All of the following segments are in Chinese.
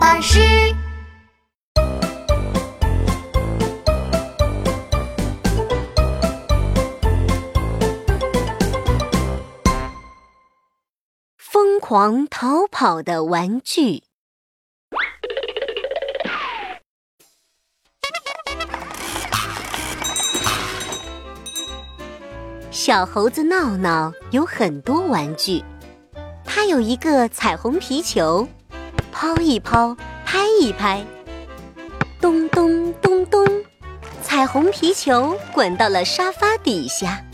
巴士。疯狂逃跑的玩具。小猴子闹闹有很多玩具，它有一个彩虹皮球，抛一抛，拍一拍，咚咚咚咚，彩虹皮球滚到了沙发底下。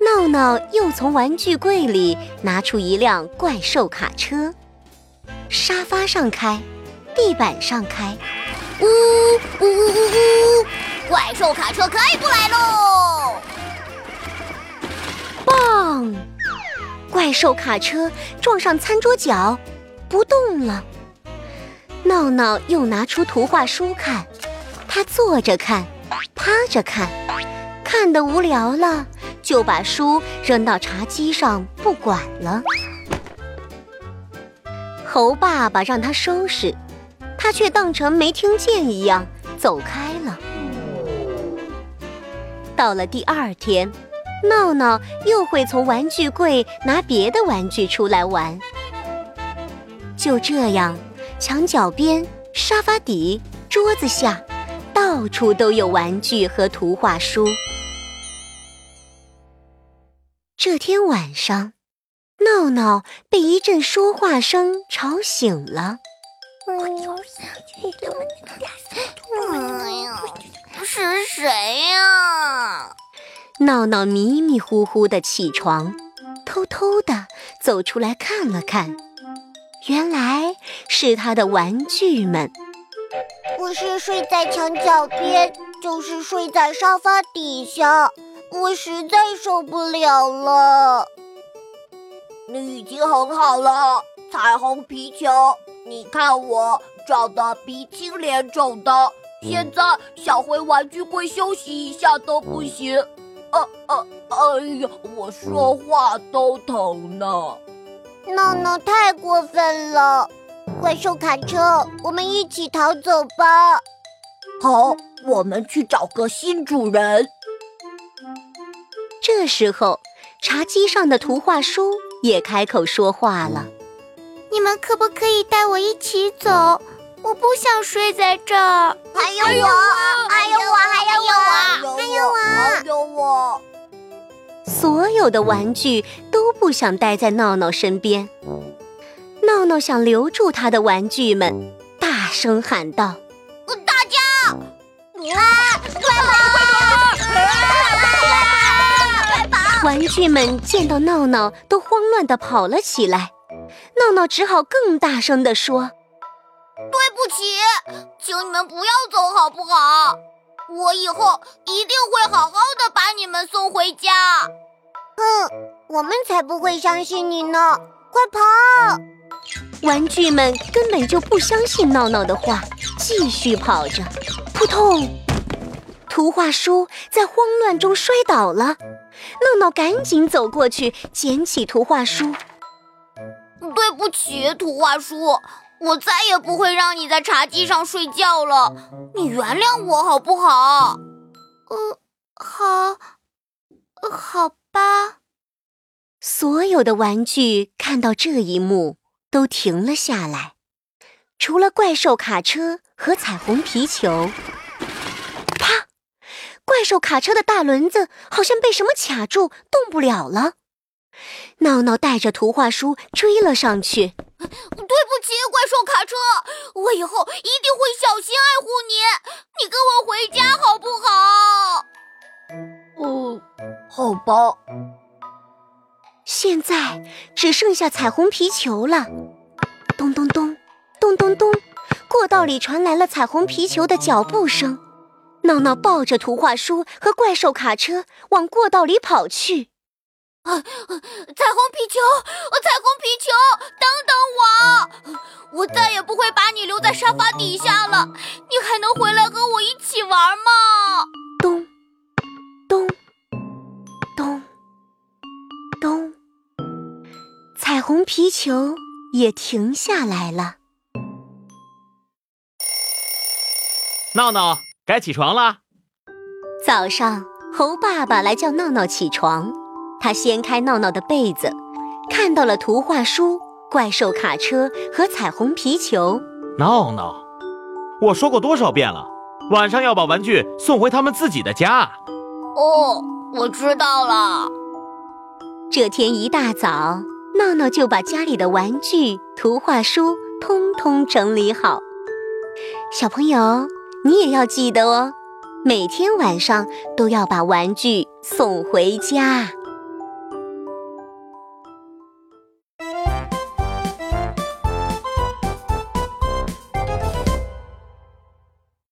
闹闹又从玩具柜里拿出一辆怪兽卡车，沙发上开，地板上开，呜呜呜呜呜！怪兽卡车开过来喽！砰！怪兽卡车撞上餐桌角，不动了。闹闹又拿出图画书看，他坐着看，趴着看，看得无聊了。就把书扔到茶几上不管了。猴爸爸让他收拾，他却当成没听见一样走开了。到了第二天，闹闹又会从玩具柜拿别的玩具出来玩。就这样，墙角边、沙发底、桌子下，到处都有玩具和图画书。这天晚上，闹闹被一阵说话声吵醒了。是谁呀？闹闹迷迷糊糊的起床，偷偷的走出来看了看，原来是他的玩具们。不是睡在墙角边，就是睡在沙发底下。我实在受不了了。你已经很好了，彩虹皮球。你看我长得鼻青脸肿的，现在想回玩具柜休息一下都不行。呃呃！哎呀，我说话都疼呢。闹闹太过分了！怪兽卡车，我们一起逃走吧。好，我们去找个新主人。这时候，茶几上的图画书也开口说话了：“你们可不可以带我一起走？我不想睡在这儿。”还有我，还有我，还有我，还有我，还有我。所有的玩具都不想待在闹闹身边。闹闹想留住他的玩具们，大声喊道：“大家，啊，快跑！”玩具们见到闹闹，都慌乱地跑了起来。闹闹只好更大声地说：“对不起，请你们不要走好不好？我以后一定会好好的把你们送回家。”哼，我们才不会相信你呢！快跑！玩具们根本就不相信闹闹的话，继续跑着。扑通！图画书在慌乱中摔倒了。闹闹赶紧走过去，捡起图画书。对不起，图画书，我再也不会让你在茶几上睡觉了。你原谅我好不好？呃，好，好吧。所有的玩具看到这一幕都停了下来，除了怪兽卡车和彩虹皮球。啪怪兽卡车的大轮子好像被什么卡住，动不了了。闹闹带着图画书追了上去。对不起，怪兽卡车，我以后一定会小心爱护你。你跟我回家好不好？哦，好吧。现在只剩下彩虹皮球了。咚咚咚，咚咚咚，过道里传来了彩虹皮球的脚步声。闹闹抱着图画书和怪兽卡车往过道里跑去。啊！彩虹皮球，彩虹皮球，等等我！我再也不会把你留在沙发底下了。你还能回来和我一起玩吗？咚，彩虹皮球也停下来了。闹闹，该起床啦。早上，猴爸爸来叫闹闹起床。他掀开闹闹的被子，看到了图画书、怪兽卡车和彩虹皮球。闹闹，我说过多少遍了，晚上要把玩具送回他们自己的家。哦，我知道了。这天一大早，闹闹就把家里的玩具、图画书通通整理好。小朋友，你也要记得哦，每天晚上都要把玩具送回家。